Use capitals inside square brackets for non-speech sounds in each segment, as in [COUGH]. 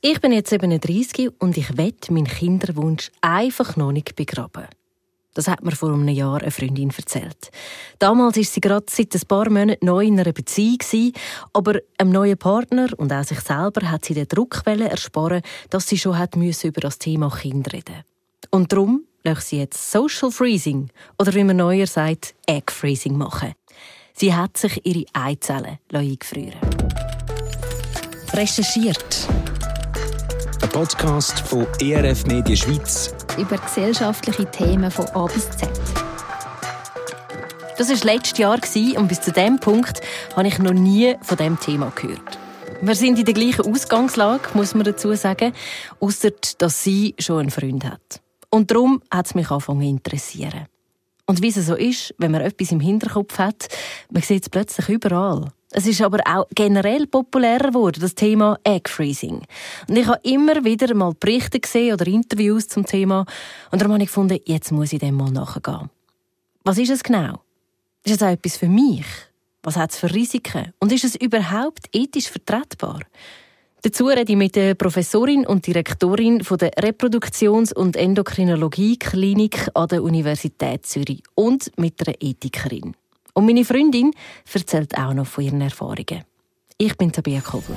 Ich bin jetzt 37 und ich wette meinen Kinderwunsch einfach noch nicht begraben. Das hat mir vor einem Jahr eine Freundin erzählt. Damals ist sie gerade seit ein paar Monaten neu in einer Beziehung, aber einem neuen Partner und auch sich selber hat sie den Druck ersparen, dass sie schon hat über das Thema Kind reden. Und darum lässt sie jetzt Social Freezing oder wie man neuer sagt, Egg Freezing machen. Sie hat sich ihre Eizellen eingefrieren Recherchiert ein Podcast von ERF Media Schweiz. Über gesellschaftliche Themen von A bis Z. Das war letztes Jahr und bis zu diesem Punkt habe ich noch nie von diesem Thema gehört. Wir sind in der gleichen Ausgangslage, muss man dazu sagen, außer dass sie schon einen Freund hat. Und darum hat es mich angefangen zu interessieren. Und wie es so ist, wenn man etwas im Hinterkopf hat, man sieht es plötzlich überall. Es ist aber auch generell populärer geworden, das Thema Egg Freezing. Und ich habe immer wieder mal Berichte gesehen oder Interviews zum Thema und darum habe ich gefunden, jetzt muss ich dem mal nachgehen. Was ist es genau? Ist es auch etwas für mich? Was hat es für Risiken? Und ist es überhaupt ethisch vertretbar? Dazu rede ich mit der Professorin und Direktorin der Reproduktions- und Endokrinologie-Klinik an der Universität Zürich und mit einer Ethikerin. Und meine Freundin erzählt auch noch von ihren Erfahrungen. Ich bin Tabia Kobel.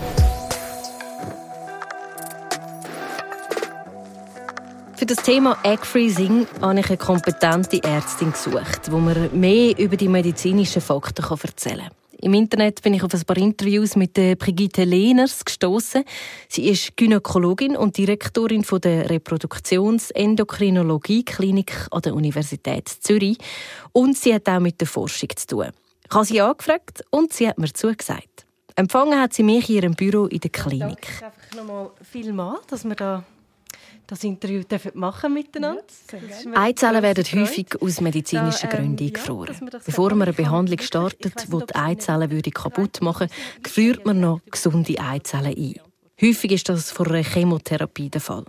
Für das Thema Egg Freezing habe ich eine kompetente Ärztin gesucht, die mir mehr über die medizinischen Fakten erzählen kann. Im Internet bin ich auf ein paar Interviews mit der Brigitte Lehners gestoßen. Sie ist Gynäkologin und Direktorin von der Reproduktions-Endokrinologie-Klinik an der Universität Zürich. Und sie hat auch mit der Forschung zu tun. Ich habe sie angefragt und sie hat mir zugesagt. Empfangen hat sie mich in ihrem Büro in der Klinik. Danke einfach nochmal vielmal, dass wir da das Interview machen miteinander. Ja, Eizellen werden häufig aus medizinischen da, ähm, Gründen eingefroren. Ja, Bevor man eine Behandlung startet, die die Eizellen kaputt machen würde, friert man noch gesunde Eizellen ein. Häufig ist das vor einer Chemotherapie der Fall.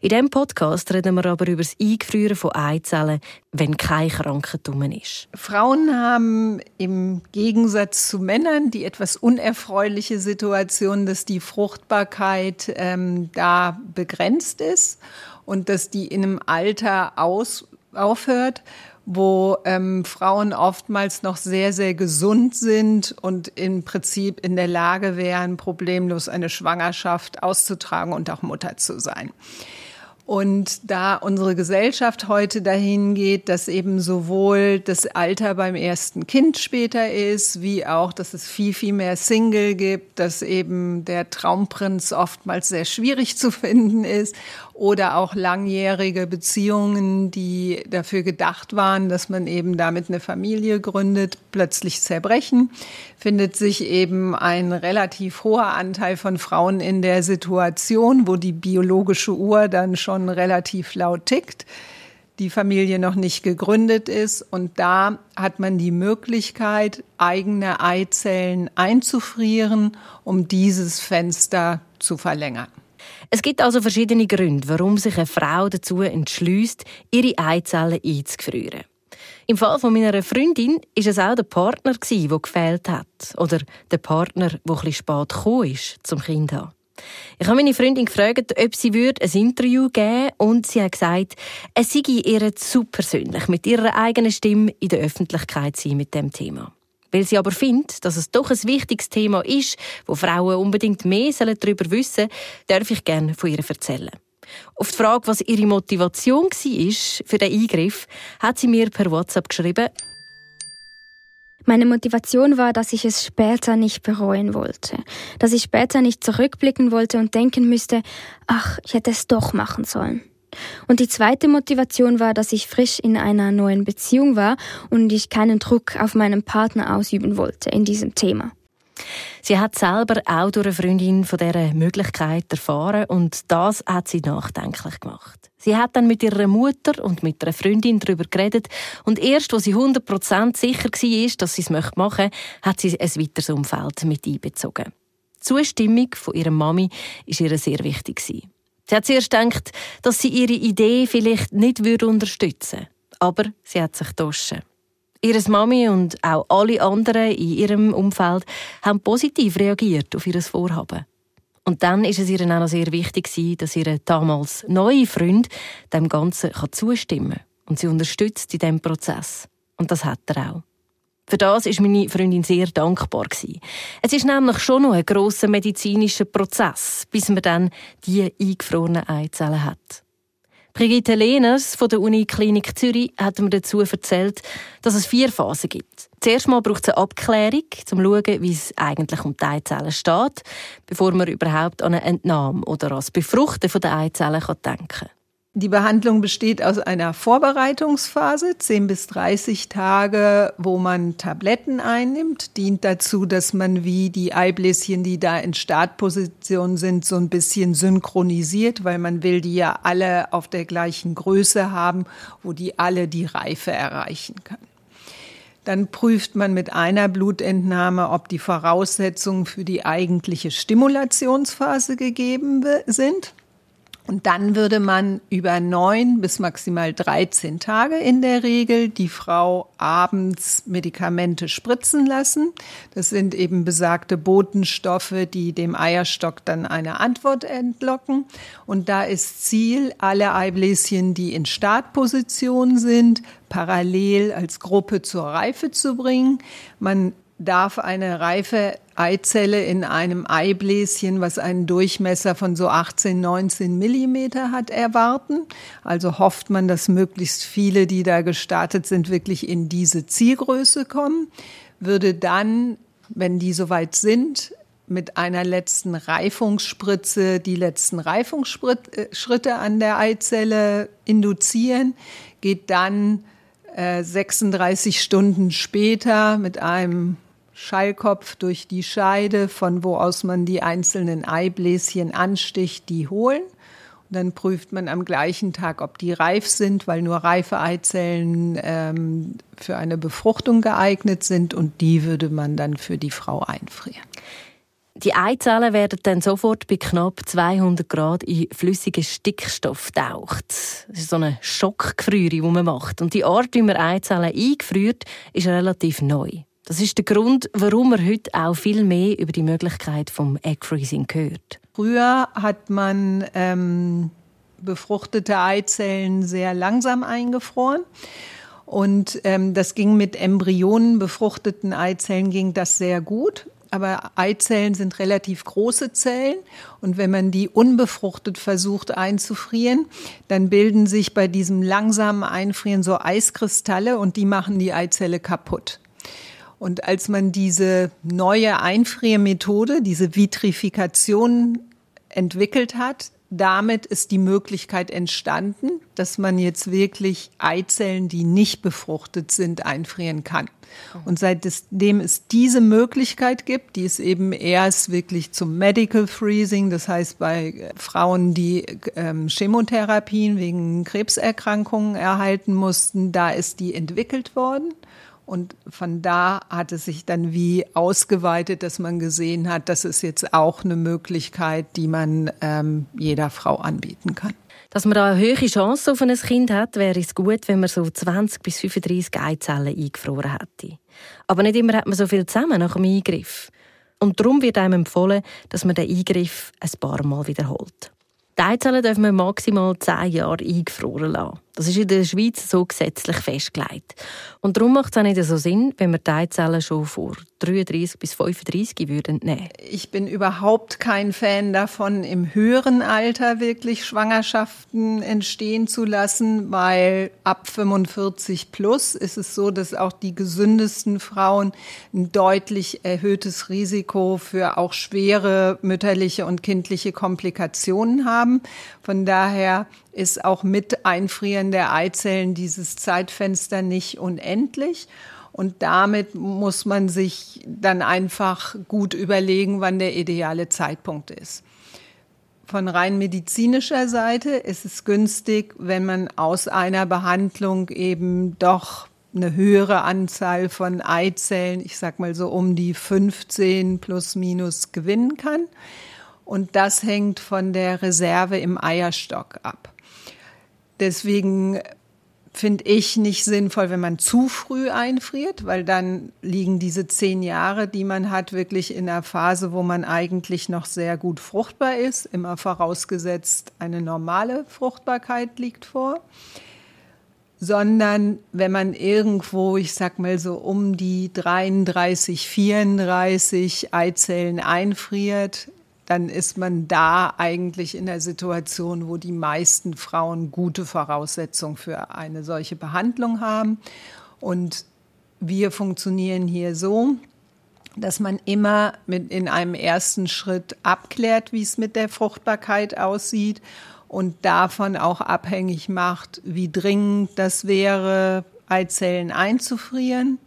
In diesem Podcast reden wir aber über das Eingefrieren von Eizellen, wenn kein Krankheitstum ist. Frauen haben im Gegensatz zu Männern die etwas unerfreuliche Situation, dass die Fruchtbarkeit ähm, da begrenzt ist und dass die in einem Alter aus, aufhört wo ähm, Frauen oftmals noch sehr, sehr gesund sind und im Prinzip in der Lage wären, problemlos eine Schwangerschaft auszutragen und auch Mutter zu sein. Und da unsere Gesellschaft heute dahin geht, dass eben sowohl das Alter beim ersten Kind später ist, wie auch, dass es viel, viel mehr Single gibt, dass eben der Traumprinz oftmals sehr schwierig [LAUGHS] zu finden ist oder auch langjährige Beziehungen, die dafür gedacht waren, dass man eben damit eine Familie gründet, plötzlich zerbrechen, findet sich eben ein relativ hoher Anteil von Frauen in der Situation, wo die biologische Uhr dann schon relativ laut tickt die Familie noch nicht gegründet ist. Und da hat man die Möglichkeit, eigene Eizellen einzufrieren, um dieses Fenster zu verlängern. Es gibt also verschiedene Gründe, warum sich eine Frau dazu entschließt, ihre Eizellen einzufrieren. Im Fall von meiner Freundin ist es auch der Partner, der gefehlt hat. Oder der Partner, der etwas spät gekommen ist, zum Kind haben. Ich habe meine Freundin gefragt, ob sie ein Interview geben würde und sie hat gesagt, es sei ihr zu persönlich, mit ihrer eigenen Stimme in der Öffentlichkeit sein mit dem Thema. Weil sie aber findet, dass es doch ein wichtiges Thema ist, wo Frauen unbedingt mehr darüber wissen sollen, darf ich gerne von ihr erzählen. Auf die Frage, was ihre Motivation war für den Eingriff, hat sie mir per WhatsApp geschrieben, meine Motivation war, dass ich es später nicht bereuen wollte, dass ich später nicht zurückblicken wollte und denken müsste, ach, ich hätte es doch machen sollen. Und die zweite Motivation war, dass ich frisch in einer neuen Beziehung war und ich keinen Druck auf meinen Partner ausüben wollte in diesem Thema. Sie hat selber auch durch eine Freundin von dieser Möglichkeit erfahren und das hat sie nachdenklich gemacht. Sie hat dann mit ihrer Mutter und mit einer Freundin darüber geredet und erst, als sie 100% sicher war, dass sie es machen möchte, hat sie ein weiteres Umfeld mit einbezogen. Die Zustimmung von ihrer Mami war ihr sehr wichtig. Sie hat zuerst gedacht, dass sie ihre Idee vielleicht nicht unterstützen würde. Aber sie hat sich getauscht. Ihre Mami und auch alle anderen in ihrem Umfeld haben positiv reagiert auf ihr Vorhaben. Und dann ist es ihr auch noch sehr wichtig, dass ihr damals neue Freund dem Ganzen zustimmen kann. Und sie unterstützt in diesem Prozess. Und das hat er auch. Für das ist meine Freundin sehr dankbar Es ist nämlich schon noch ein grosser medizinischer Prozess, bis man dann die eingefrorenen Eizellen hat. Brigitte Lehners von der Uniklinik Zürich hat mir dazu erzählt, dass es vier Phasen gibt. Zuerst mal braucht es eine Abklärung, um zu schauen, wie es eigentlich um die Eizellen steht, bevor man überhaupt an eine Entnahme oder an das Befruchten der Eizellen denken kann. Die Behandlung besteht aus einer Vorbereitungsphase, 10 bis 30 Tage, wo man Tabletten einnimmt. Dient dazu, dass man wie die Eibläschen, die da in Startposition sind, so ein bisschen synchronisiert, weil man will die ja alle auf der gleichen Größe haben, wo die alle die Reife erreichen kann. Dann prüft man mit einer Blutentnahme, ob die Voraussetzungen für die eigentliche Stimulationsphase gegeben sind. Und dann würde man über neun bis maximal 13 Tage in der Regel die Frau abends Medikamente spritzen lassen. Das sind eben besagte Botenstoffe, die dem Eierstock dann eine Antwort entlocken. Und da ist Ziel, alle Eibläschen, die in Startposition sind, parallel als Gruppe zur Reife zu bringen. Man darf eine reife Eizelle in einem Eibläschen, was einen Durchmesser von so 18, 19 Millimeter hat, erwarten. Also hofft man, dass möglichst viele, die da gestartet sind, wirklich in diese Zielgröße kommen. Würde dann, wenn die soweit sind, mit einer letzten Reifungsspritze die letzten Reifungsschritte an der Eizelle induzieren, geht dann äh, 36 Stunden später mit einem Schallkopf durch die Scheide, von wo aus man die einzelnen Eibläschen ansticht, die holen. Und dann prüft man am gleichen Tag, ob die reif sind, weil nur reife Eizellen ähm, für eine Befruchtung geeignet sind und die würde man dann für die Frau einfrieren. Die Eizellen werden dann sofort bei knapp 200 Grad in flüssigen Stickstoff taucht. Das ist so eine Schockgefriere, die man macht. Und die Art, wie man Eizellen eingefriert, ist relativ neu. Das ist der Grund, warum man heute auch viel mehr über die Möglichkeit vom Egg Freezing hört. Früher hat man ähm, befruchtete Eizellen sehr langsam eingefroren. Und ähm, das ging mit Embryonen befruchteten Eizellen ging das sehr gut. Aber Eizellen sind relativ große Zellen und wenn man die unbefruchtet versucht einzufrieren, dann bilden sich bei diesem langsamen Einfrieren so Eiskristalle und die machen die Eizelle kaputt. Und als man diese neue Einfriermethode, diese Vitrifikation entwickelt hat, damit ist die Möglichkeit entstanden, dass man jetzt wirklich Eizellen, die nicht befruchtet sind, einfrieren kann. Und seitdem es diese Möglichkeit gibt, die es eben erst wirklich zum Medical Freezing, das heißt bei Frauen, die ähm, Chemotherapien wegen Krebserkrankungen erhalten mussten, da ist die entwickelt worden. Und von da hat es sich dann wie ausgeweitet, dass man gesehen hat, das ist jetzt auch eine Möglichkeit, die man ähm, jeder Frau anbieten kann. Dass man da eine hohe Chance auf ein Kind hat, wäre es gut, wenn man so 20 bis 35 Eizellen eingefroren hätte. Aber nicht immer hat man so viel zusammen nach dem Eingriff. Und darum wird einem empfohlen, dass man den Eingriff ein paar Mal wiederholt. Die Eizellen dürfen wir maximal 10 Jahre eingefroren lassen. Das ist in der Schweiz so gesetzlich festgelegt. Und darum macht es auch nicht so Sinn, wenn wir die Eizellen schon vor 33 bis 35 würden nehmen. Ich bin überhaupt kein Fan davon, im höheren Alter wirklich Schwangerschaften entstehen zu lassen, weil ab 45 plus ist es so, dass auch die gesündesten Frauen ein deutlich erhöhtes Risiko für auch schwere mütterliche und kindliche Komplikationen haben. Von daher ist auch mit Einfrieren der Eizellen dieses Zeitfenster nicht unendlich. Und damit muss man sich dann einfach gut überlegen, wann der ideale Zeitpunkt ist. Von rein medizinischer Seite ist es günstig, wenn man aus einer Behandlung eben doch eine höhere Anzahl von Eizellen, ich sag mal so um die 15 plus minus gewinnen kann. Und das hängt von der Reserve im Eierstock ab. Deswegen finde ich nicht sinnvoll, wenn man zu früh einfriert, weil dann liegen diese zehn Jahre, die man hat, wirklich in einer Phase, wo man eigentlich noch sehr gut fruchtbar ist, immer vorausgesetzt, eine normale Fruchtbarkeit liegt vor. Sondern wenn man irgendwo, ich sag mal so um die 33, 34 Eizellen einfriert, dann ist man da eigentlich in der Situation, wo die meisten Frauen gute Voraussetzungen für eine solche Behandlung haben. Und wir funktionieren hier so, dass man immer mit in einem ersten Schritt abklärt, wie es mit der Fruchtbarkeit aussieht und davon auch abhängig macht, wie dringend das wäre, Eizellen einzufrieren.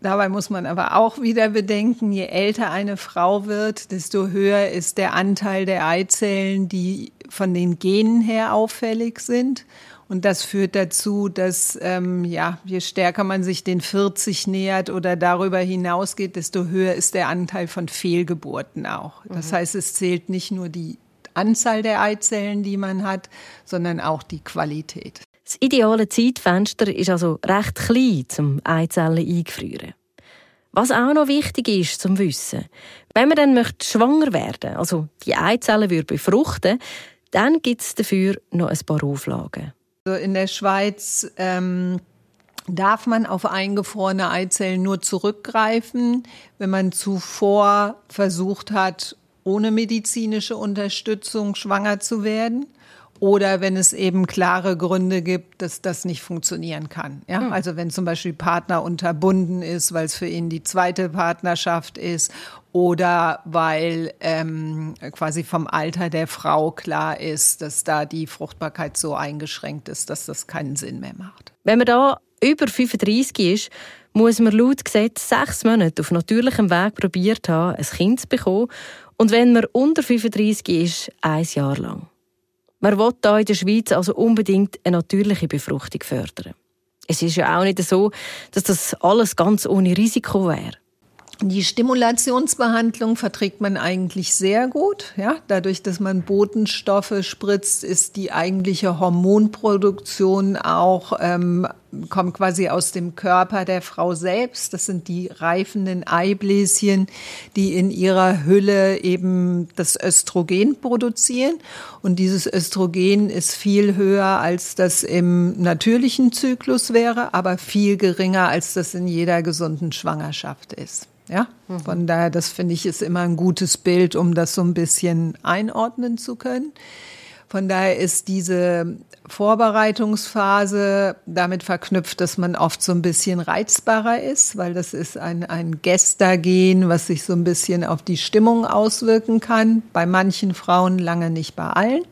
Dabei muss man aber auch wieder bedenken, je älter eine Frau wird, desto höher ist der Anteil der Eizellen, die von den Genen her auffällig sind. Und das führt dazu, dass ähm, ja, je stärker man sich den 40 nähert oder darüber hinausgeht, desto höher ist der Anteil von Fehlgeburten auch. Das mhm. heißt, es zählt nicht nur die Anzahl der Eizellen, die man hat, sondern auch die Qualität. Das ideale Zeitfenster ist also recht klein, zum Eizellen eingefrieren. Was auch noch wichtig ist zum Wissen, wenn man dann möchte schwanger werden, also die Eizellen würde befruchten, dann gibt es dafür noch ein paar Auflagen. Also in der Schweiz ähm, darf man auf eingefrorene Eizellen nur zurückgreifen, wenn man zuvor versucht hat, ohne medizinische Unterstützung schwanger zu werden oder wenn es eben klare Gründe gibt, dass das nicht funktionieren kann. Ja? Mhm. Also wenn zum Beispiel Partner unterbunden ist, weil es für ihn die zweite Partnerschaft ist oder weil ähm, quasi vom Alter der Frau klar ist, dass da die Fruchtbarkeit so eingeschränkt ist, dass das keinen Sinn mehr macht. Wenn man da über 35 ist, muss man laut Gesetz sechs Monate auf natürlichem Weg probiert haben, ein Kind zu bekommen. Und wenn man unter 35 ist, ein Jahr lang. Man will hier in der Schweiz also unbedingt eine natürliche Befruchtung fördern. Es ist ja auch nicht so, dass das alles ganz ohne Risiko wäre. Die Stimulationsbehandlung verträgt man eigentlich sehr gut. Ja, dadurch, dass man Botenstoffe spritzt, ist die eigentliche Hormonproduktion auch ähm, kommt quasi aus dem Körper der Frau selbst. Das sind die reifenden Eibläschen, die in ihrer Hülle eben das Östrogen produzieren. Und dieses Östrogen ist viel höher, als das im natürlichen Zyklus wäre, aber viel geringer, als das in jeder gesunden Schwangerschaft ist. Ja, mhm. von daher, das finde ich ist immer ein gutes Bild, um das so ein bisschen einordnen zu können. Von daher ist diese Vorbereitungsphase damit verknüpft, dass man oft so ein bisschen reizbarer ist, weil das ist ein, ein Gestagen, was sich so ein bisschen auf die Stimmung auswirken kann. Bei manchen Frauen lange nicht bei allen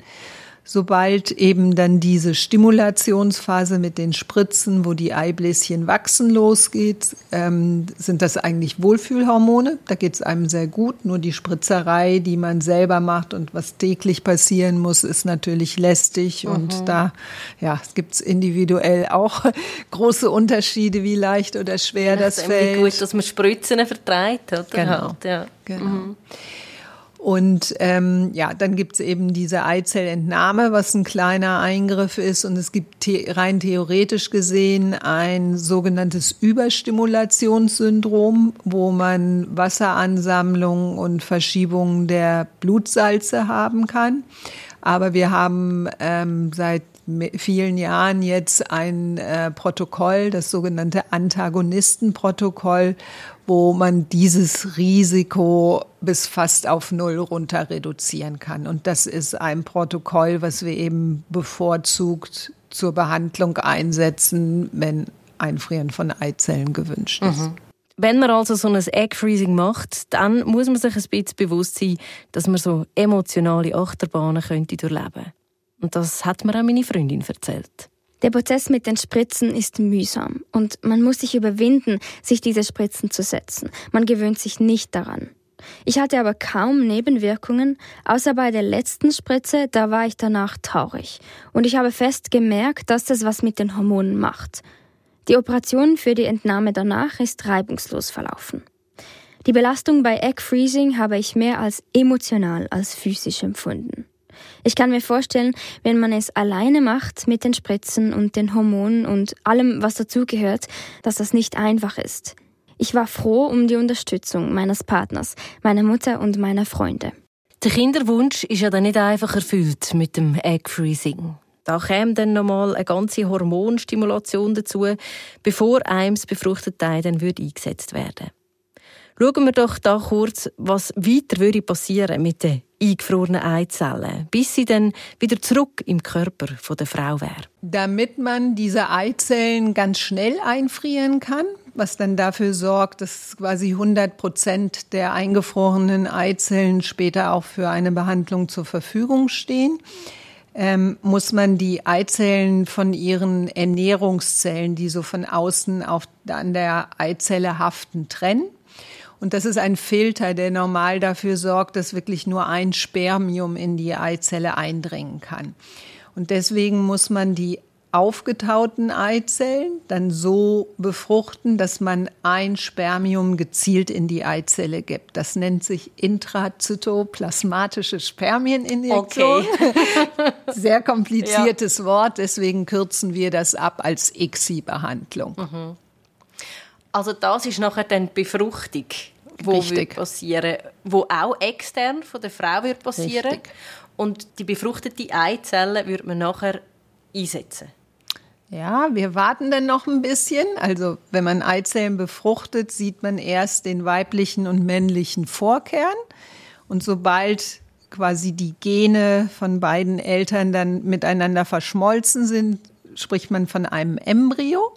sobald eben dann diese Stimulationsphase mit den Spritzen, wo die Eibläschen wachsen, losgeht, ähm, sind das eigentlich Wohlfühlhormone. Da geht es einem sehr gut. Nur die Spritzerei, die man selber macht und was täglich passieren muss, ist natürlich lästig. Mhm. Und da ja, es gibt individuell auch [LAUGHS] große Unterschiede, wie leicht oder schwer ja, das fällt. gut, dass man Spritzen vertreibt. Oder? Genau. Halt, ja. genau. Mhm. Und ähm, ja, dann gibt's eben diese Eizellentnahme, was ein kleiner Eingriff ist. Und es gibt the rein theoretisch gesehen ein sogenanntes Überstimulationssyndrom, wo man Wasseransammlung und Verschiebung der Blutsalze haben kann. Aber wir haben ähm, seit vielen Jahren jetzt ein äh, Protokoll, das sogenannte Antagonistenprotokoll, wo man dieses Risiko bis fast auf Null runter reduzieren kann. Und das ist ein Protokoll, was wir eben bevorzugt zur Behandlung einsetzen, wenn Einfrieren von Eizellen gewünscht ist. Mhm. Wenn man also so ein Egg Freezing macht, dann muss man sich ein bisschen bewusst sein, dass man so emotionale Achterbahnen könnte durchleben. Und das hat mir auch meine Freundin erzählt. Der Prozess mit den Spritzen ist mühsam und man muss sich überwinden, sich diese Spritzen zu setzen. Man gewöhnt sich nicht daran. Ich hatte aber kaum Nebenwirkungen, außer bei der letzten Spritze, da war ich danach traurig. Und ich habe fest gemerkt, dass das was mit den Hormonen macht. Die Operation für die Entnahme danach ist reibungslos verlaufen. Die Belastung bei Egg Freezing habe ich mehr als emotional als physisch empfunden. Ich kann mir vorstellen, wenn man es alleine macht mit den Spritzen und den Hormonen und allem, was dazugehört, dass das nicht einfach ist. Ich war froh um die Unterstützung meines Partners, meiner Mutter und meiner Freunde. Der Kinderwunsch ist ja dann nicht einfach erfüllt mit dem Egg Freezing. Da käme dann nochmal eine ganze Hormonstimulation dazu, bevor einem befruchtete Ei dann eingesetzt werden Schauen wir doch da kurz, was weiter würde passieren mit den eingefrorenen Eizellen, bis sie dann wieder zurück im Körper der Frau wäre. Damit man diese Eizellen ganz schnell einfrieren kann, was dann dafür sorgt, dass quasi 100 Prozent der eingefrorenen Eizellen später auch für eine Behandlung zur Verfügung stehen, ähm, muss man die Eizellen von ihren Ernährungszellen, die so von außen auf, an der Eizelle haften, trennen. Und das ist ein Filter, der normal dafür sorgt, dass wirklich nur ein Spermium in die Eizelle eindringen kann. Und deswegen muss man die aufgetauten Eizellen dann so befruchten, dass man ein Spermium gezielt in die Eizelle gibt. Das nennt sich intrazytoplasmatische Spermieninjektion. Okay. [LAUGHS] Sehr kompliziertes ja. Wort, deswegen kürzen wir das ab als ICSI-Behandlung. Mhm. Also das ist nachher dann Befruchtung, wo Richtig. passieren, wo auch extern von der Frau wird passieren. Richtig. Und die befruchtete Eizelle wird man nachher einsetzen. Ja, wir warten dann noch ein bisschen. Also wenn man Eizellen befruchtet, sieht man erst den weiblichen und männlichen Vorkern. Und sobald quasi die Gene von beiden Eltern dann miteinander verschmolzen sind, spricht man von einem Embryo.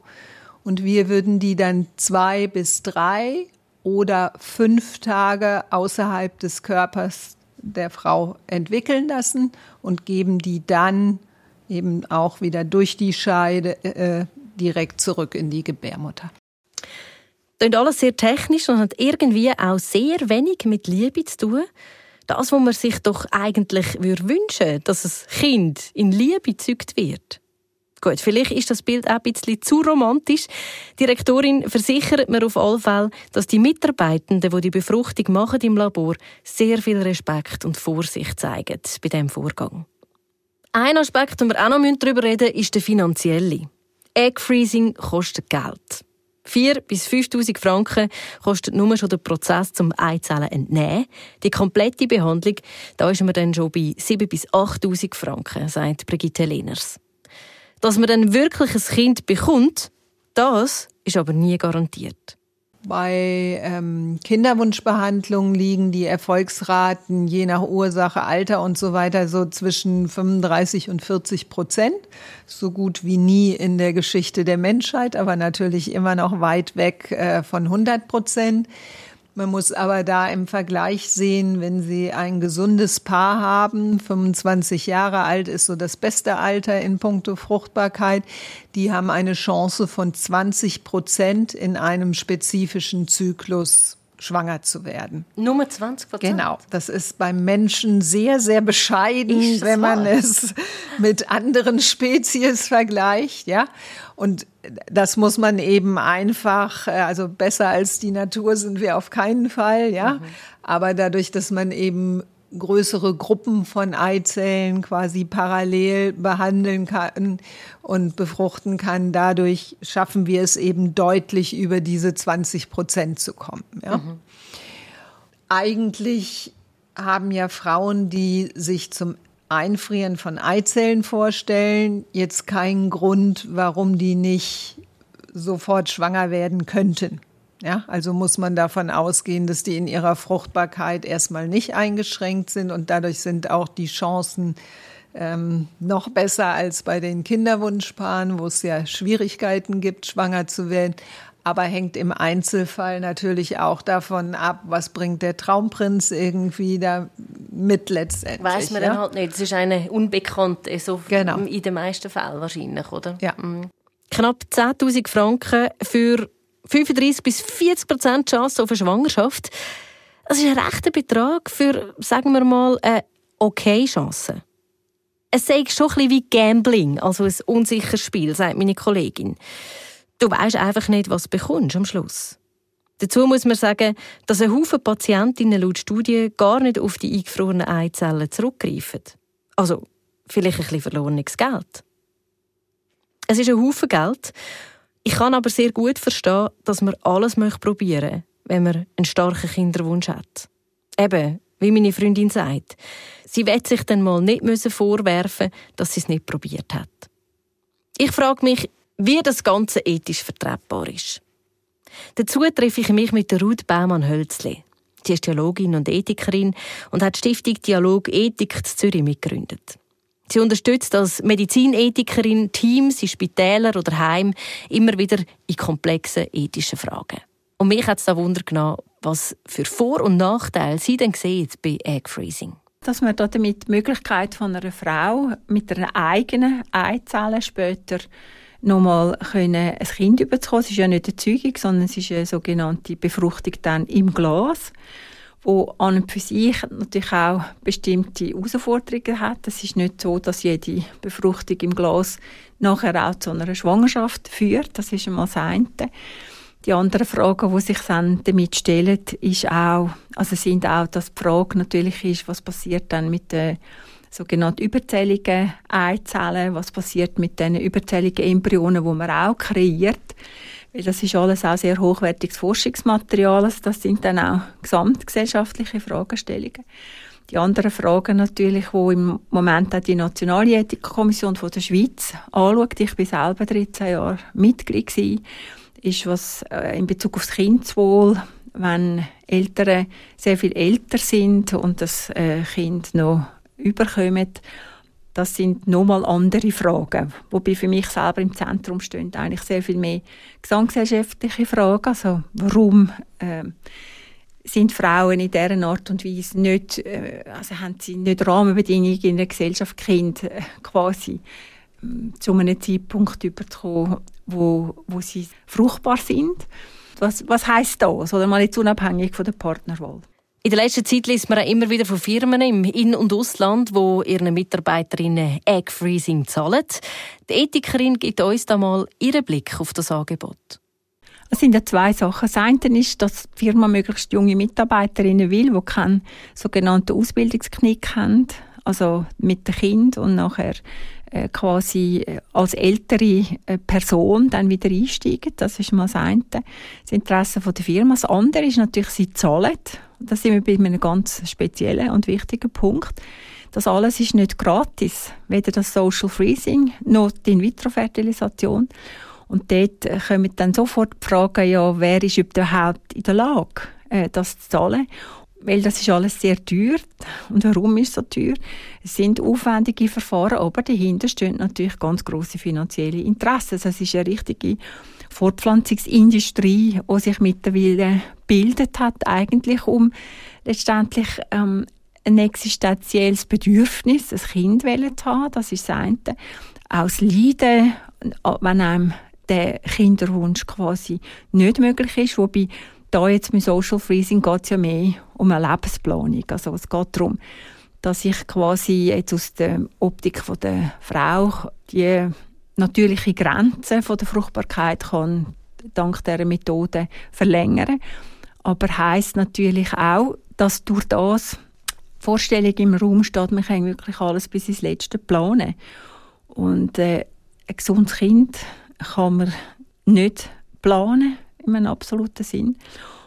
Und wir würden die dann zwei bis drei oder fünf Tage außerhalb des Körpers der Frau entwickeln lassen und geben die dann eben auch wieder durch die Scheide äh, direkt zurück in die Gebärmutter. Klingt alles sehr technisch und hat irgendwie auch sehr wenig mit Liebe zu tun. Das, was man sich doch eigentlich wünschen würde, dass ein Kind in Liebe gezeugt wird. Gut, vielleicht ist das Bild auch ein bisschen zu romantisch. Die Rektorin versichert mir auf alle Fälle, dass die Mitarbeitenden, die die Befruchtung machen im Labor, sehr viel Respekt und Vorsicht zeigen bei diesem Vorgang. Ein Aspekt, den wir auch noch darüber reden müssen, ist der finanzielle. Egg Freezing kostet Geld. 4.000 bis 5.000 Franken kostet nur schon der Prozess zum Eizellen entnehmen. Die komplette Behandlung, da ist man dann schon bei 7.000 bis 8.000 Franken, sagt Brigitte Lehners. Dass man dann wirklich ein Kind bekommt, das ist aber nie garantiert. Bei ähm, Kinderwunschbehandlungen liegen die Erfolgsraten je nach Ursache, Alter und so weiter so zwischen 35 und 40 Prozent. So gut wie nie in der Geschichte der Menschheit, aber natürlich immer noch weit weg äh, von 100 Prozent. Man muss aber da im Vergleich sehen, wenn Sie ein gesundes Paar haben, 25 Jahre alt ist so das beste Alter in puncto Fruchtbarkeit, die haben eine Chance von 20 Prozent in einem spezifischen Zyklus schwanger zu werden. Nummer 20 Prozent? Genau. Das ist beim Menschen sehr, sehr bescheiden, wenn man es mit anderen Spezies vergleicht, ja. Und das muss man eben einfach, äh, also besser als die Natur sind wir auf keinen Fall, ja. Mhm. Aber dadurch, dass man eben größere Gruppen von Eizellen quasi parallel behandeln kann und befruchten kann. Dadurch schaffen wir es eben deutlich über diese 20 Prozent zu kommen. Ja? Mhm. Eigentlich haben ja Frauen, die sich zum Einfrieren von Eizellen vorstellen, jetzt keinen Grund, warum die nicht sofort schwanger werden könnten. Ja, also muss man davon ausgehen, dass die in ihrer Fruchtbarkeit erstmal nicht eingeschränkt sind und dadurch sind auch die Chancen ähm, noch besser als bei den Kinderwunschpaaren, wo es ja Schwierigkeiten gibt, schwanger zu werden. Aber hängt im Einzelfall natürlich auch davon ab, was bringt der Traumprinz irgendwie da mit letztendlich. Weiß man ja? dann halt nicht. Das ist eine Unbekannte, so genau. in den meisten Fällen wahrscheinlich, oder? Ja. Mhm. Knapp 10.000 Franken für 35 bis 40 Prozent Chance auf eine Schwangerschaft. Das ist ein rechter Betrag für, sagen wir mal, eine okay Chance. Es sei schon ein wie Gambling, also ein unsicheres Spiel, sagt meine Kollegin. Du weißt einfach nicht, was du am Schluss. Dazu muss man sagen, dass ein Haufen Patientinnen laut Studien gar nicht auf die eingefrorenen Eizellen zurückgreifen. Also, vielleicht ein bisschen verlorenes Geld. Es ist ein Haufen Geld. Ich kann aber sehr gut verstehen, dass man alles probieren möchte, wenn man einen starken Kinderwunsch hat. Eben, wie meine Freundin sagt, sie wird sich dann mal nicht vorwerfen dass sie es nicht probiert hat. Ich frage mich, wie das Ganze ethisch vertretbar ist. Dazu treffe ich mich mit der Ruth Baumann-Hölzli. Sie ist Theologin und Ethikerin und hat die Stiftung Dialog Ethik zu Zürich mitgegründet. Sie unterstützt als Medizinethikerin Teams in Spitälern oder Heim immer wieder in komplexen ethischen Fragen. Und mich hat es da Wunder was für Vor- und Nachteile sie denn sieht bei Egg Freezing. Dass man damit die Möglichkeit von einer Frau mit einer eigenen Eizelle später nochmal ein Kind überzukommen. Es ist ja nicht eine Zeugung, sondern es ist eine sogenannte Befruchtung dann im Glas, wo an und für sich natürlich auch bestimmte Herausforderungen hat. Es ist nicht so, dass jede Befruchtung im Glas nachher auch zu einer Schwangerschaft führt. Das ist einmal das eine. Die anderen Fragen, die sich dann damit stellen, ist auch, also sind auch, dass die Frage natürlich ist, was passiert dann mit den sogenannten überzähligen Eizellen, was passiert mit den überzähligen Embryonen, die man auch kreiert. Weil das ist alles auch sehr hochwertiges Forschungsmaterial. Also das sind dann auch gesamtgesellschaftliche Fragestellungen. Die anderen Fragen natürlich, wo im Moment auch die Nationale Ethikkommission von der Schweiz anschaut. Ich bin selber 13 Jahre Mitglied gewesen, ist was äh, in Bezug auf das Kindeswohl, wenn Eltern sehr viel älter sind und das äh, Kind noch überkommen, das sind nochmal andere Fragen, wobei für mich selber im Zentrum stehen eigentlich sehr viel mehr gesamtgesellschaftliche Fragen, also warum äh, sind Frauen in dieser Art und Weise nicht, äh, also haben sie nicht Rahmenbedingungen in der Gesellschaft, Kind äh, quasi äh, zu einem Zeitpunkt überzukommen, wo, wo sie fruchtbar sind. Was, was heißt das? Oder mal jetzt unabhängig von der Partnerwahl? In der letzten Zeit liest man auch immer wieder von Firmen im In- und Ausland, wo ihren Mitarbeiterinnen Egg Freezing zahlen. Die Ethikerin gibt uns da mal ihren Blick auf das Angebot. Es sind ja zwei Sachen. Das eine ist, dass die Firma möglichst junge Mitarbeiterinnen will, die keinen sogenannten Ausbildungsknick haben, also mit dem Kind und nachher äh, quasi äh, als ältere äh, Person dann wieder einsteigen. Das ist mal das eine, das Interesse der Firma. Das andere ist natürlich, sie zahlen. Das sind wir bei einem ganz speziellen und wichtigen Punkt. Das alles ist nicht gratis. Weder das Social Freezing noch die In-vitro-Fertilisation. Und dort kommen dann sofort die Fragen, ja, wer ist überhaupt in der Lage, das zu zahlen? weil das ist alles sehr teuer. Und warum ist es so teuer? Es sind aufwendige Verfahren, aber dahinter stehen natürlich ganz große finanzielle Interessen. Das ist eine richtige Fortpflanzungsindustrie, die sich mittlerweile bildet hat, eigentlich um letztendlich ähm, ein existenzielles Bedürfnis, ein Kind zu haben. Das ist das eine. Aus Leiden, wenn einem der Kinderwunsch quasi nicht möglich ist, wobei da jetzt mit Social Freezing geht es ja mehr um eine Lebensplanung. Also es geht darum, dass ich quasi jetzt aus der Optik von der Frau die natürliche Grenze von der Fruchtbarkeit kann dank dieser Methode verlängern. Aber heißt natürlich auch, dass durch das Vorstellung im Raum steht, man kann wirklich alles bis ins Letzte planen. Und äh, ein gesundes Kind kann man nicht planen in einem absoluten Sinn.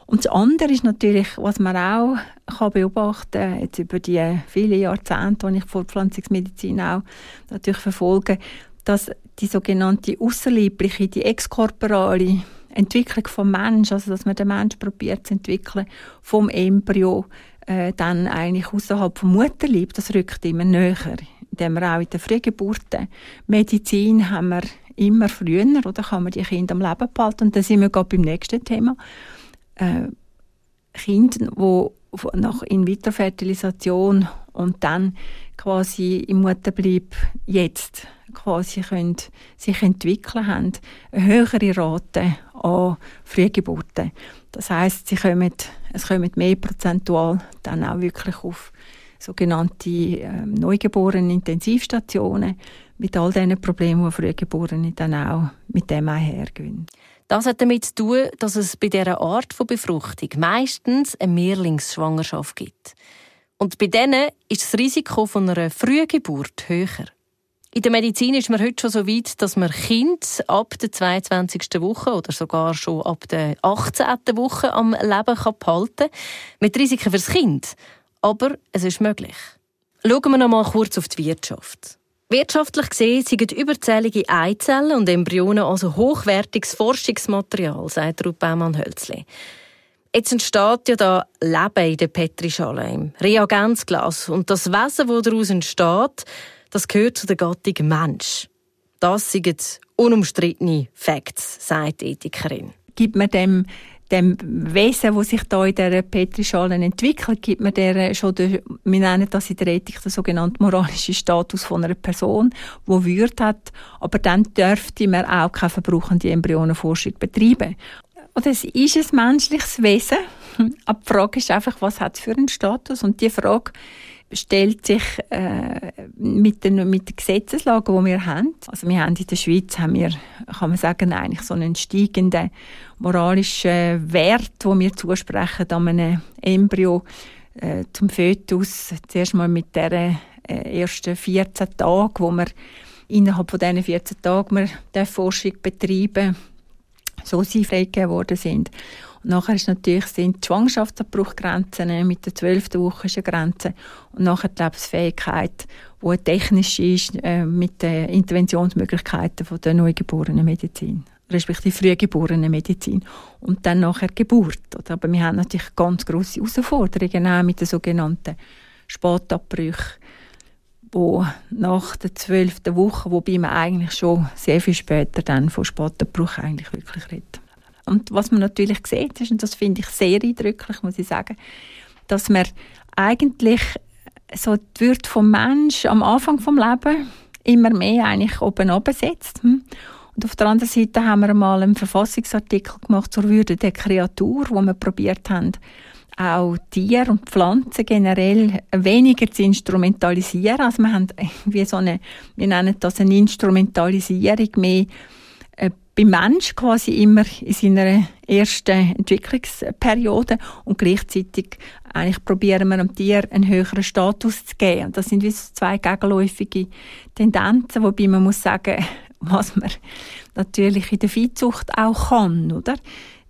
Und das andere ist natürlich, was man auch kann beobachten kann, jetzt über die vielen Jahrzehnte, die ich Fortpflanzungsmedizin auch natürlich verfolge, dass die sogenannte außerliebliche, die exkorporale Entwicklung vom Mensch, also dass man den Mensch probiert zu entwickeln, vom Embryo äh, dann eigentlich außerhalb vom Mutterleib, das rückt immer näher. Indem wir auch in der Frühgeburten Medizin haben wir immer früher, oder kann man die Kinder am Leben behalten. Und dann sind wir gerade beim nächsten Thema. Äh, Kinder, wo nach In-vitro-Fertilisation und dann quasi im Mutterleib jetzt quasi können sich entwickeln haben, eine höhere Rate an Frühgeburten. Das heißt, sie kommen, es kommen mehr prozentual dann auch wirklich auf sogenannte äh, neugeborene Intensivstationen mit all diesen Problemen, die Frühgeborene dann auch mit dem einhergehen. Das hat damit zu tun, dass es bei dieser Art von Befruchtung meistens eine Mehrlingsschwangerschaft gibt. Und bei denen ist das Risiko von einer Frühgeburt höher. In der Medizin ist man heute schon so weit, dass man Kind ab der 22. Woche oder sogar schon ab der 18. Woche am Leben kann behalten kann. Mit Risiken fürs Kind. Aber es ist möglich. Schauen wir noch mal kurz auf die Wirtschaft. Wirtschaftlich gesehen sind überzählige Eizellen und Embryonen also hochwertiges Forschungsmaterial, sagt Ruth Baumann-Hölzli. Jetzt entsteht ja da Leben in der Petrischale, im Reagenzglas. Und das Wesen, das daraus entsteht, das gehört zu der Gattung Mensch. Das sind unumstrittene Facts, sagt die Ethikerin. Gibt man dem dem Wesen, das sich da in der Petrischale entwickelt, gibt man der schon, den, wir nennen das in der Ethik den sogenannten moralischen Status von einer Person, die Würde hat, aber dann dürfte man auch keine verbrauchende Embryonenforschung betreiben. Und es ist ein menschliches Wesen, [LAUGHS] aber die Frage ist einfach, was hat es für einen Status? Und die Frage stellt sich äh, mit, den, mit der Gesetzeslage, die wir haben. Also wir haben in der Schweiz, haben wir, kann man sagen, eigentlich so einen steigenden moralischen Wert, wo wir zusprechen an einem Embryo äh, zum Fötus. Zuerst mal mit der äh, ersten 14 Tagen, wo wir innerhalb von diesen 14 Tagen wir Forschung betreiben, so sie freigegeben worden sind. Und nachher ist natürlich, sind die Schwangerschaftsabbruchgrenzen äh, mit der zwölften Woche ist eine Grenze. Und nachher die Lebensfähigkeit, die technisch ist, äh, mit den Interventionsmöglichkeiten von der neugeborenen Medizin respektive frühgeborenen Medizin und dann nachher Geburt. Oder? Aber wir haben natürlich ganz große Herausforderungen auch mit den sogenannten Spätabbrüchen, wo nach der zwölften Woche, wobei man eigentlich schon sehr viel später dann von Spätabbruch eigentlich wirklich redet. Und was man natürlich sieht, ist, und das finde ich sehr eindrücklich, muss ich sagen, dass man eigentlich so die Würde vom Mensch am Anfang vom Leben immer mehr eigentlich oben setzt. Hm? Und auf der anderen Seite haben wir mal einen Verfassungsartikel gemacht zur Würde der Kreatur, wo wir probiert haben, auch Tiere und Pflanzen generell weniger zu instrumentalisieren. Also wir haben [LAUGHS] wie so eine, wir nennen das eine Instrumentalisierung mehr beim Mensch quasi immer in seiner ersten Entwicklungsperiode und gleichzeitig eigentlich probieren wir dem Tier einen höheren Status zu geben. Und das sind wie so zwei gegenläufige Tendenzen, wobei man muss sagen, [LAUGHS] was man natürlich in der Viehzucht auch kann, oder?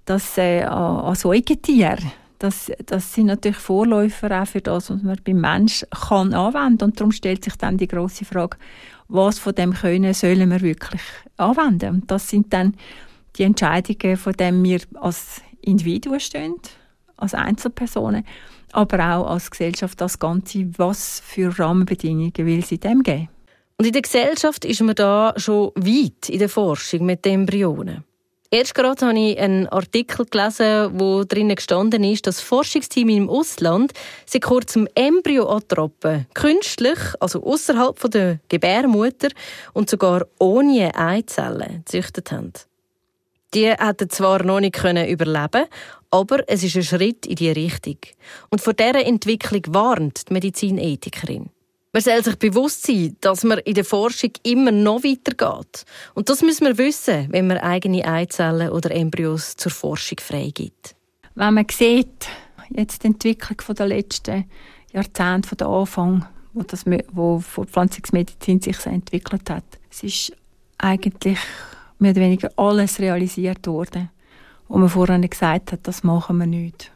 Dass äh, an, an das, das sind natürlich Vorläufer auch für das, was man beim Mensch kann anwenden. Und darum stellt sich dann die große Frage, was von dem können sollen wir wirklich anwenden. Und das sind dann die Entscheidungen, von denen wir als Individuen stehen, als Einzelpersonen, aber auch als Gesellschaft, als Ganze, was für Rahmenbedingungen will sie dem geben. Und in der Gesellschaft ist man da schon weit in der Forschung mit den Embryonen. Erst gerade habe ich einen Artikel gelesen, wo drinnen gestanden ist, dass Forschungsteam im Ausland seit kurzem Embryoattroppen künstlich, also außerhalb der Gebärmutter und sogar ohne Eizellen gezüchtet haben. Die hätten zwar noch nicht überleben aber es ist ein Schritt in die Richtung. Und vor dieser Entwicklung warnt die Medizinethikerin. Man soll sich bewusst sein, dass man in der Forschung immer noch weitergeht. Und das müssen wir wissen, wenn man eigene Eizellen oder Embryos zur Forschung freigibt. Wenn man sieht, jetzt die Entwicklung der letzten Jahrzehnte, von der Anfang, wo, das, wo die Pflanzungsmedizin sich so entwickelt hat, es ist eigentlich mehr oder weniger alles realisiert worden, wo man vorher gesagt hat, das machen wir nicht.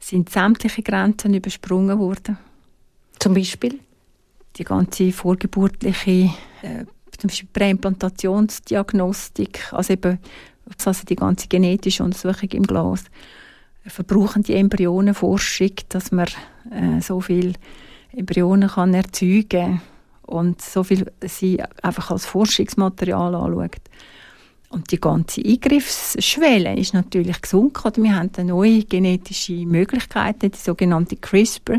Es sind sämtliche Grenzen übersprungen worden. Zum Beispiel? Die ganze vorgeburtliche äh, zum Beispiel Präimplantationsdiagnostik, also eben also die ganze genetische Untersuchung im Glas, verbrauchen die Embryonenforschung, dass man äh, so viel Embryonen kann erzeugen und so viel sie einfach als Forschungsmaterial anschaut. Und die ganze Eingriffsschwelle ist natürlich gesunken. Wir haben neue genetische Möglichkeiten, die sogenannte CRISPR.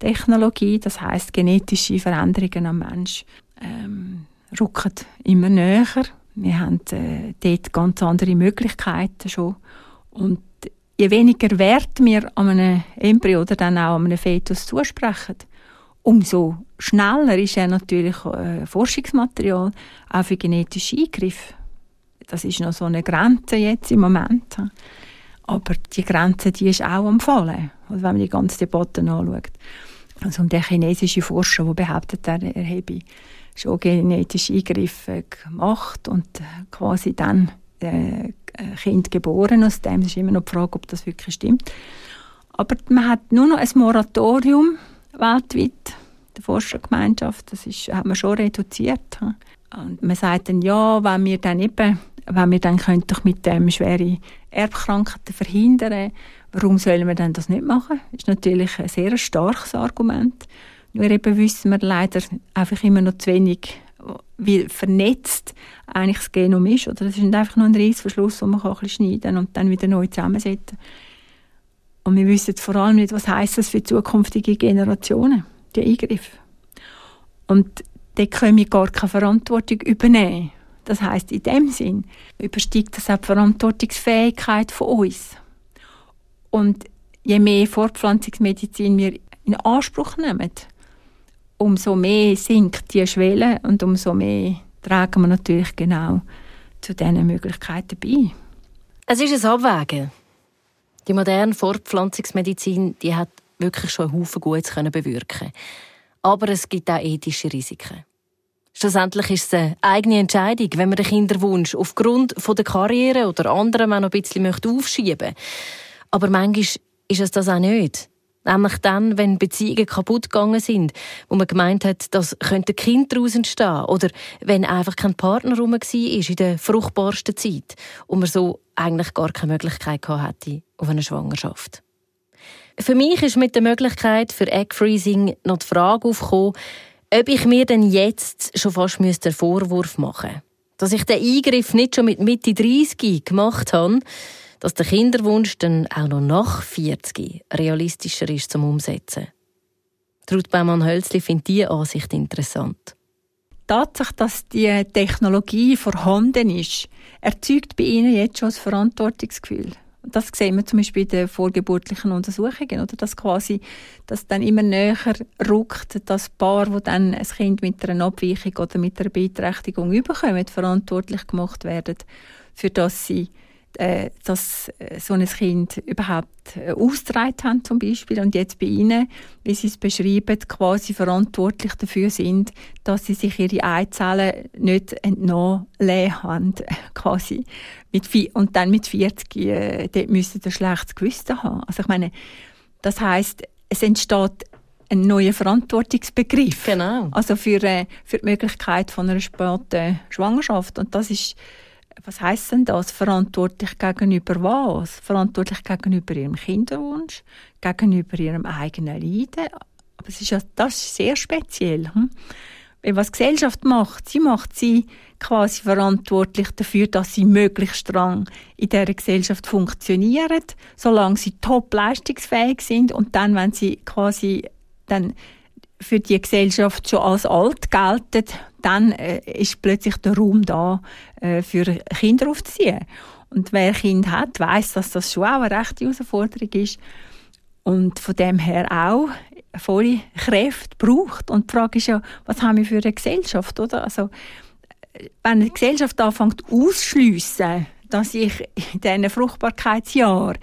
Technologie, das heißt genetische Veränderungen am Mensch, ähm, rücken immer näher. Wir haben äh, dort ganz andere Möglichkeiten schon. Und je weniger Wert wir an einem Embryo oder dann auch an einem Fetus zusprechen, umso schneller ist er natürlich äh, Forschungsmaterial auch für genetische Eingriffe. Das ist noch so eine Grenze jetzt im Moment. Aber die Grenze, die ist auch am Fallen, wenn man die ganze Debatte anschaut. Also den chinesischen Forscher, der behauptet, er, er habe schon genetische Eingriffe gemacht und quasi dann äh, Kind geboren aus dem. Ist immer noch die Frage, ob das wirklich stimmt. Aber man hat nur noch ein Moratorium weltweit, der Forschergemeinschaft, das ist, hat man schon reduziert. Und man sagt dann, ja, wenn wir dann eben, wenn wir dann doch mit dem schwere Erbkrankheiten verhindern, warum sollen wir denn das nicht machen? Das ist natürlich ein sehr starkes Argument. Nur eben wissen wir leider einfach immer noch zu wenig, wie vernetzt eigentlich das Genom ist. Oder das ist einfach nur ein Reissverschluss, den man ein bisschen schneiden und dann wieder neu zusammensetzen Und wir wissen vor allem nicht, was heißt das für zukünftige Generationen, die Eingriffe. Und da können wir gar keine Verantwortung übernehmen. Das heißt, in dem Sinn übersteigt das auch die Verantwortungsfähigkeit von uns. Und je mehr Fortpflanzungsmedizin wir in Anspruch nehmen, umso mehr sinkt die Schwelle und umso mehr tragen wir natürlich genau zu diesen Möglichkeiten bei. Es ist ein Abwägen. Die moderne Fortpflanzungsmedizin die hat wirklich schon einen Haufen Gutes bewirken Aber es gibt auch ethische Risiken. Schlussendlich ist es eine eigene Entscheidung, wenn man den Kinderwunsch aufgrund der Karriere oder anderen noch ein bisschen aufschieben möchte. Aber manchmal ist es das auch nicht. Nämlich dann, wenn Beziehungen kaputt gegangen sind, wo man gemeint hat, das könnte ein Kind daraus entstehen. Oder wenn einfach kein Partner rum war in der fruchtbarsten Zeit und man so eigentlich gar keine Möglichkeit hatte auf eine Schwangerschaft. Für mich ist mit der Möglichkeit für Egg Freezing noch die Frage aufgekommen, ob ich mir denn jetzt schon fast einen Vorwurf machen müsste. Dass ich den Eingriff nicht schon mit Mitte 30 gemacht habe, dass der Kinderwunsch dann auch noch nach 40 realistischer ist zum Umsetzen. Ruth Baumann-Hölzli findet diese Ansicht interessant. Die Tatsache, dass die Technologie vorhanden ist, erzeugt bei Ihnen jetzt schon ein Verantwortungsgefühl. Das sehen wir zum Beispiel bei den vorgeburtlichen Untersuchungen, oder? Dass quasi, dass dann immer näher rückt, das Paar, wo dann ein Kind mit einer Abweichung oder mit einer Beeinträchtigung überkommt, verantwortlich gemacht werden, für das sie äh, dass äh, so ein Kind überhaupt äh, ausgetragen haben zum Beispiel und jetzt bei Ihnen, wie Sie es beschreiben, quasi verantwortlich dafür sind, dass Sie sich Ihre Eizellen nicht entnommen haben, [LAUGHS] quasi. Mit, und dann mit 40 äh, dort müssen Sie ein schlechtes Gewissen haben. Also ich meine, das heißt, es entsteht ein neuer Verantwortungsbegriff. Genau. Also für, äh, für die Möglichkeit von einer späten Schwangerschaft. Und das ist was heißt denn das? Verantwortlich gegenüber was? Verantwortlich gegenüber ihrem Kinderwunsch, gegenüber ihrem eigenen Leiden. Aber es ist ja, das ist sehr speziell. Hm? Was die Gesellschaft macht, sie macht sie quasi verantwortlich dafür, dass sie möglichst streng in dieser Gesellschaft funktionieren, solange sie top leistungsfähig sind und dann, wenn sie quasi dann für die Gesellschaft schon als alt gelten, dann äh, ist plötzlich der Raum da, äh, für Kinder aufzuziehen. Und wer Kind hat, weiß, dass das schon auch eine rechte Herausforderung ist und von dem her auch volle Kräfte braucht. Und die Frage ist ja, was haben wir für eine Gesellschaft, oder? Also, wenn eine Gesellschaft anfängt ausschliessen, dass ich in diesen Fruchtbarkeitsjahren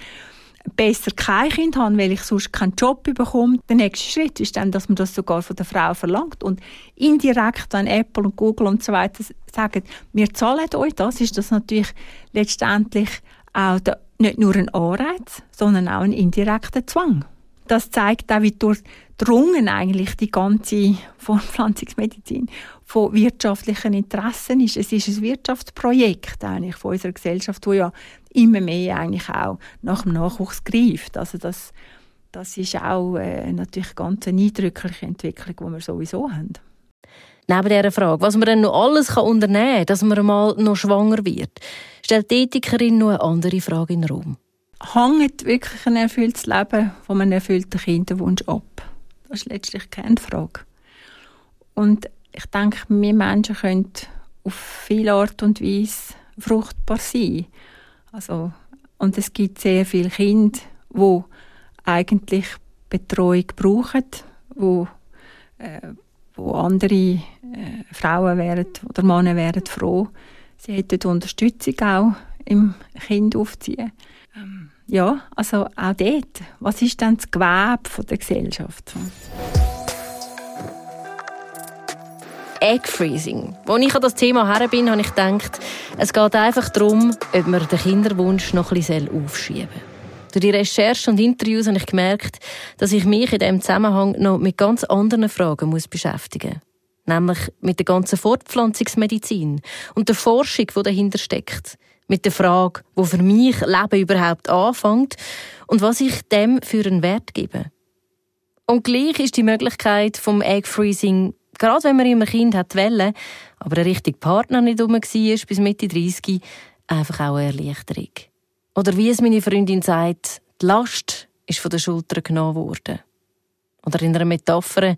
besser kein Kind haben, weil ich sonst keinen Job bekomme. Der nächste Schritt ist dann, dass man das sogar von der Frau verlangt und indirekt dann Apple und Google und so weiter sagen, wir zahlen euch das, ist das natürlich letztendlich auch der, nicht nur ein Anreiz, sondern auch ein indirekter Zwang. Das zeigt auch, wie durchdrungen eigentlich die ganze Fortpflanzungsmedizin von wirtschaftlichen Interessen ist. Es ist ein Wirtschaftsprojekt eigentlich von unserer Gesellschaft, wo ja immer mehr eigentlich auch nach dem Nachwuchs greift. Also das, das ist auch äh, natürlich ganz eindrückliche Entwicklung, die wir sowieso haben. Neben dieser Frage, was man dann noch alles kann unternehmen kann, dass man einmal noch schwanger wird, stellt die Ethikerin noch eine andere Frage in den Raum. Hängt wirklich ein erfülltes Leben von einem erfüllten Kinderwunsch ab? Das ist letztlich keine Frage. Und ich denke, wir Menschen können auf viele Art und Weise fruchtbar sein. Also, und es gibt sehr viele Kinder, die eigentlich Betreuung brauchen, wo, äh, wo andere äh, Frauen wären oder Männer wären froh, sie hätten Unterstützung auch im Kind aufziehen ja, also auch dort, was ist denn das Gewebe der Gesellschaft? Egg Freezing. Als ich an das Thema her bin, habe ich gedacht, es geht einfach darum, ob man den Kinderwunsch noch ein bisschen aufschieben soll. Durch die Recherche und Interviews habe ich gemerkt, dass ich mich in diesem Zusammenhang noch mit ganz anderen Fragen beschäftigen muss. Nämlich mit der ganzen Fortpflanzungsmedizin und der Forschung, die dahinter steckt. Mit der Frage, wo für mich Leben überhaupt anfängt und was ich dem für einen Wert gebe. Und gleich ist die Möglichkeit vom Egg Freezing, gerade wenn man immer Kind hat wollen, aber der richtige Partner nicht rum war bis Mitte 30, einfach auch eine Erleichterung. Oder wie es meine Freundin sagt, die Last ist von den Schultern genommen worden. Oder in einer Metapher,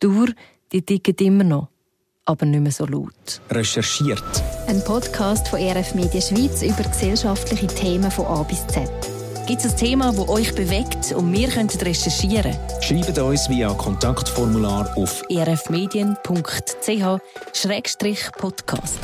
Dauer, die ticket immer noch, aber nicht mehr so laut. Recherchiert. Ein Podcast von ERF Media Schweiz über gesellschaftliche Themen von A bis Z. Gibt es ein Thema, das euch bewegt und wir könnten recherchieren? Schreibt uns via Kontaktformular auf erfmedien.ch-podcast.